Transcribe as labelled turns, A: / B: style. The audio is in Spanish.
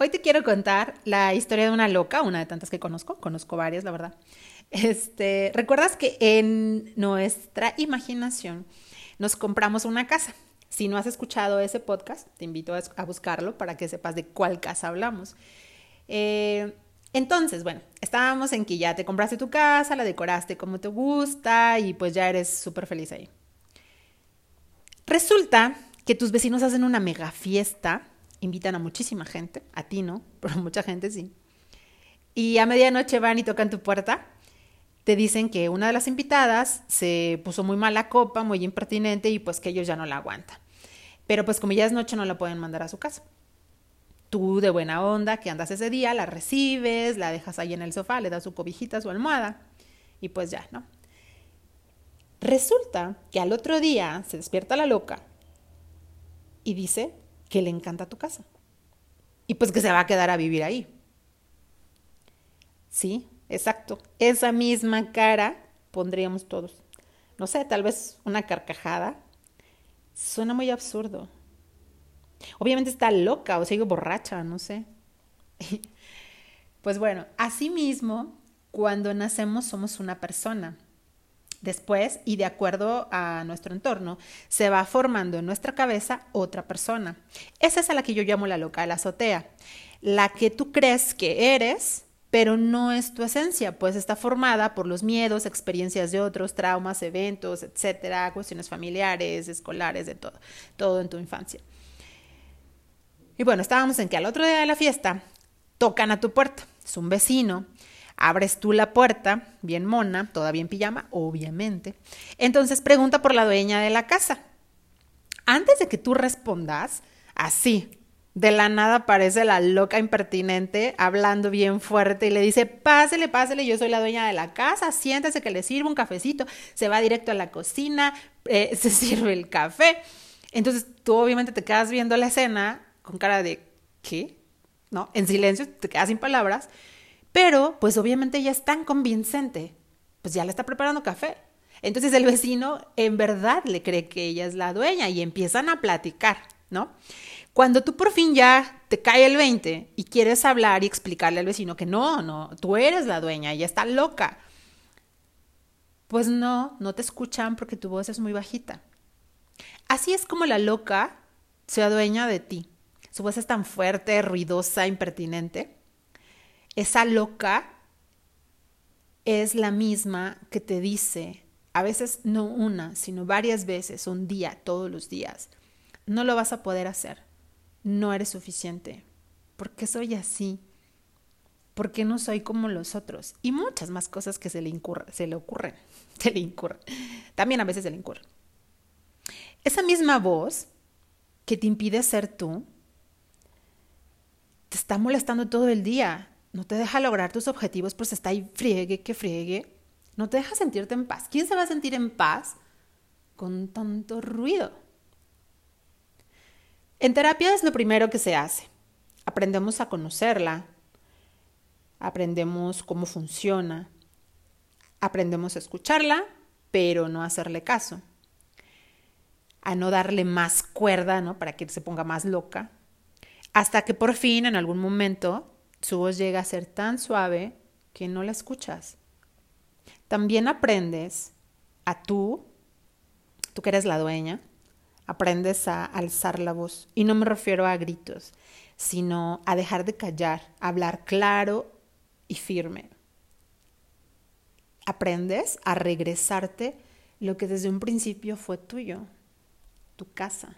A: Hoy te quiero contar la historia de una loca, una de tantas que conozco, conozco varias, la verdad. Este, ¿recuerdas que en nuestra imaginación nos compramos una casa? Si no has escuchado ese podcast, te invito a buscarlo para que sepas de cuál casa hablamos. Eh, entonces, bueno, estábamos en que ya te compraste tu casa, la decoraste como te gusta y pues ya eres súper feliz ahí. Resulta que tus vecinos hacen una mega fiesta invitan a muchísima gente, a ti no, pero mucha gente sí. Y a medianoche van y tocan tu puerta. Te dicen que una de las invitadas se puso muy mala copa, muy impertinente y pues que ellos ya no la aguantan. Pero pues como ya es noche no la pueden mandar a su casa. Tú de buena onda que andas ese día, la recibes, la dejas ahí en el sofá, le das su cobijita, su almohada y pues ya, ¿no? Resulta que al otro día se despierta la loca y dice que le encanta tu casa. Y pues que se va a quedar a vivir ahí. Sí, exacto. Esa misma cara pondríamos todos. No sé, tal vez una carcajada. Suena muy absurdo. Obviamente está loca o sigue borracha, no sé. pues bueno, así mismo, cuando nacemos somos una persona. Después, y de acuerdo a nuestro entorno, se va formando en nuestra cabeza otra persona. Esa es a la que yo llamo la loca la azotea. La que tú crees que eres, pero no es tu esencia, pues está formada por los miedos, experiencias de otros, traumas, eventos, etcétera, cuestiones familiares, escolares, de todo, todo en tu infancia. Y bueno, estábamos en que al otro día de la fiesta tocan a tu puerta, es un vecino Abres tú la puerta, bien mona, todavía en pijama, obviamente. Entonces pregunta por la dueña de la casa. Antes de que tú respondas, así, de la nada aparece la loca impertinente hablando bien fuerte y le dice, pásele, pásele, yo soy la dueña de la casa, siéntese que le sirva un cafecito, se va directo a la cocina, eh, se sirve el café. Entonces tú obviamente te quedas viendo la escena con cara de, ¿qué? ¿No? En silencio, te quedas sin palabras pero, pues obviamente ella es tan convincente, pues ya le está preparando café. Entonces el vecino en verdad le cree que ella es la dueña y empiezan a platicar, ¿no? Cuando tú por fin ya te cae el 20 y quieres hablar y explicarle al vecino que no, no, tú eres la dueña, ella está loca. Pues no, no te escuchan porque tu voz es muy bajita. Así es como la loca se adueña de ti. Su voz es tan fuerte, ruidosa, impertinente, esa loca es la misma que te dice, a veces no una, sino varias veces, un día, todos los días, no lo vas a poder hacer, no eres suficiente, ¿por qué soy así? ¿Por qué no soy como los otros? Y muchas más cosas que se le, se le ocurren, se le incurren, también a veces se le incurren. Esa misma voz que te impide ser tú, te está molestando todo el día, no te deja lograr tus objetivos, pues está ahí friegue que friegue, no te deja sentirte en paz. ¿Quién se va a sentir en paz con tanto ruido? En terapia es lo primero que se hace. Aprendemos a conocerla, aprendemos cómo funciona, aprendemos a escucharla, pero no hacerle caso, a no darle más cuerda, ¿no? Para que se ponga más loca, hasta que por fin, en algún momento, su voz llega a ser tan suave que no la escuchas. También aprendes a tú, tú que eres la dueña, aprendes a alzar la voz. Y no me refiero a gritos, sino a dejar de callar, a hablar claro y firme. Aprendes a regresarte lo que desde un principio fue tuyo, tu casa.